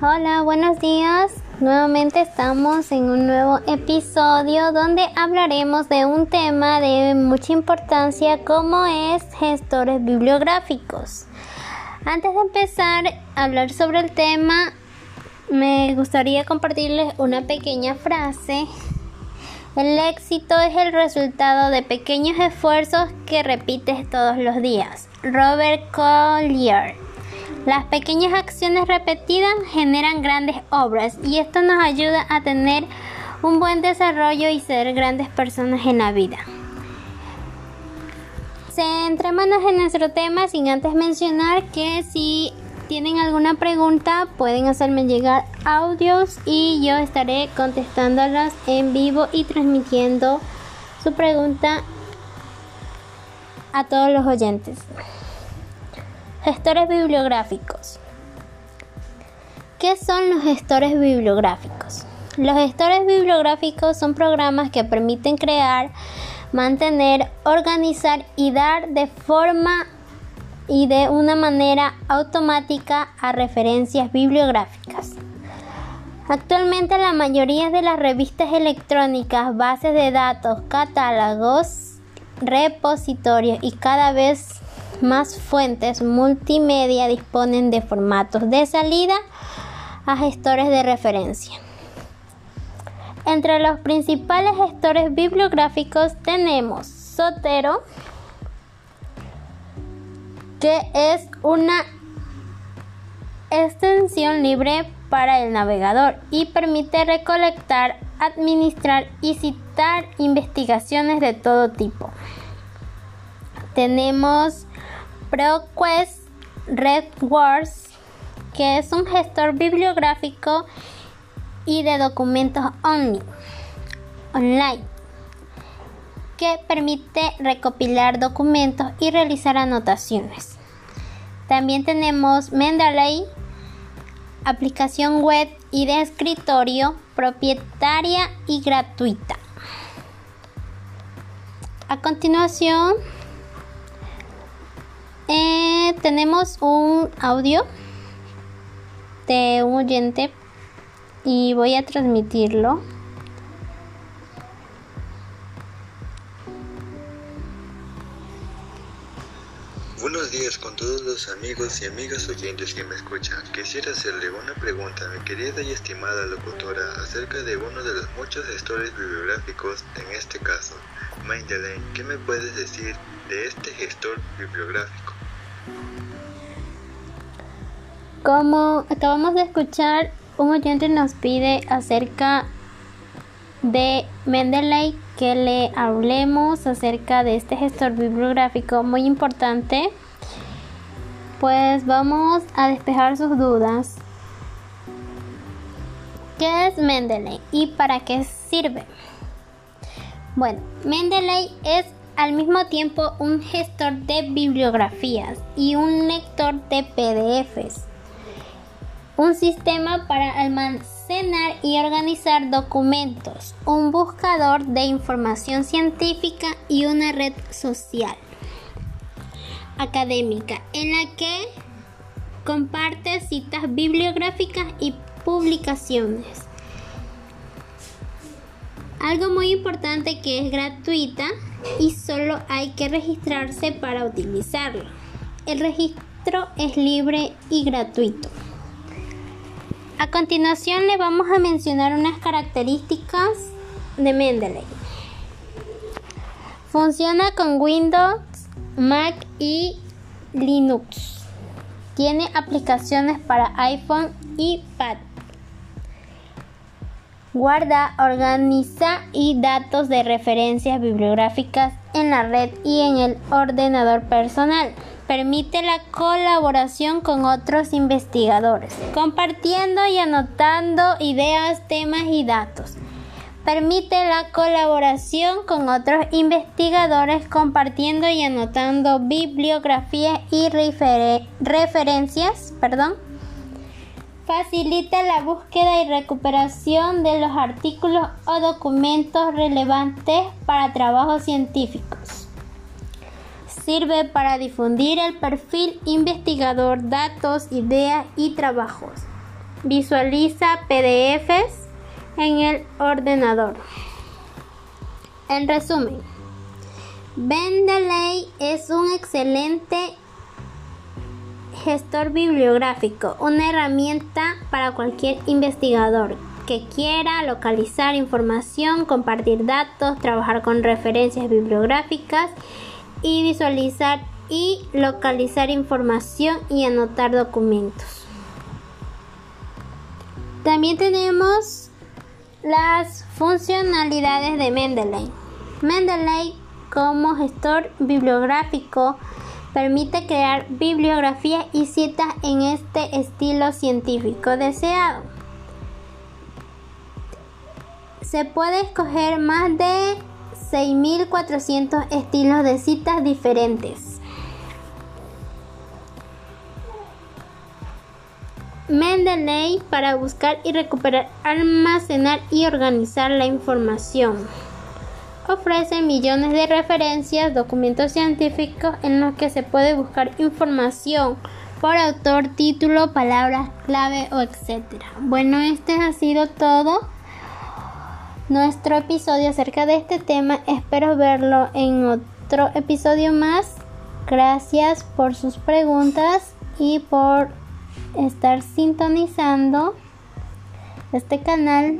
Hola, buenos días. Nuevamente estamos en un nuevo episodio donde hablaremos de un tema de mucha importancia como es gestores bibliográficos. Antes de empezar a hablar sobre el tema, me gustaría compartirles una pequeña frase. El éxito es el resultado de pequeños esfuerzos que repites todos los días. Robert Collier. Las pequeñas acciones repetidas generan grandes obras y esto nos ayuda a tener un buen desarrollo y ser grandes personas en la vida. Centrémonos en nuestro tema sin antes mencionar que si tienen alguna pregunta pueden hacerme llegar audios y yo estaré contestándolas en vivo y transmitiendo su pregunta a todos los oyentes. Gestores bibliográficos. ¿Qué son los gestores bibliográficos? Los gestores bibliográficos son programas que permiten crear, mantener, organizar y dar de forma y de una manera automática a referencias bibliográficas. Actualmente la mayoría de las revistas electrónicas, bases de datos, catálogos, repositorios y cada vez más fuentes multimedia disponen de formatos de salida a gestores de referencia. Entre los principales gestores bibliográficos tenemos Sotero, que es una extensión libre para el navegador y permite recolectar, administrar y citar investigaciones de todo tipo. Tenemos ProQuest RedWords, que es un gestor bibliográfico y de documentos online, que permite recopilar documentos y realizar anotaciones. También tenemos Mendeley, aplicación web y de escritorio propietaria y gratuita. A continuación, eh, tenemos un audio de un oyente y voy a transmitirlo. Buenos días con todos los amigos y amigas oyentes que me escuchan. Quisiera hacerle una pregunta a mi querida y estimada locutora acerca de uno de los muchos gestores bibliográficos, en este caso, Mindelaine. ¿Qué me puedes decir de este gestor bibliográfico? Como acabamos de escuchar, un oyente nos pide acerca de Mendeley que le hablemos acerca de este gestor bibliográfico muy importante. Pues vamos a despejar sus dudas. ¿Qué es Mendeley y para qué sirve? Bueno, Mendeley es al mismo tiempo un gestor de bibliografías y un lector de PDFs. Un sistema para almacenar y organizar documentos, un buscador de información científica y una red social académica en la que comparte citas bibliográficas y publicaciones. Algo muy importante que es gratuita y solo hay que registrarse para utilizarlo. El registro es libre y gratuito. A continuación le vamos a mencionar unas características de Mendeley. Funciona con Windows, Mac y Linux. Tiene aplicaciones para iPhone y Pad guarda, organiza y datos de referencias bibliográficas en la red y en el ordenador personal. Permite la colaboración con otros investigadores, compartiendo y anotando ideas, temas y datos. Permite la colaboración con otros investigadores compartiendo y anotando bibliografías y referencias, perdón, Facilita la búsqueda y recuperación de los artículos o documentos relevantes para trabajos científicos. Sirve para difundir el perfil investigador, datos, ideas y trabajos. visualiza PDFs en el ordenador. En resumen, Bendeley es un excelente gestor bibliográfico, una herramienta para cualquier investigador que quiera localizar información, compartir datos, trabajar con referencias bibliográficas y visualizar y localizar información y anotar documentos. También tenemos las funcionalidades de Mendeley. Mendeley como gestor bibliográfico permite crear bibliografía y citas en este estilo científico deseado. Se puede escoger más de 6.400 estilos de citas diferentes. Mendeley para buscar y recuperar, almacenar y organizar la información. Ofrece millones de referencias, documentos científicos en los que se puede buscar información por autor, título, palabras clave o etc. Bueno, este ha sido todo nuestro episodio acerca de este tema. Espero verlo en otro episodio más. Gracias por sus preguntas y por estar sintonizando este canal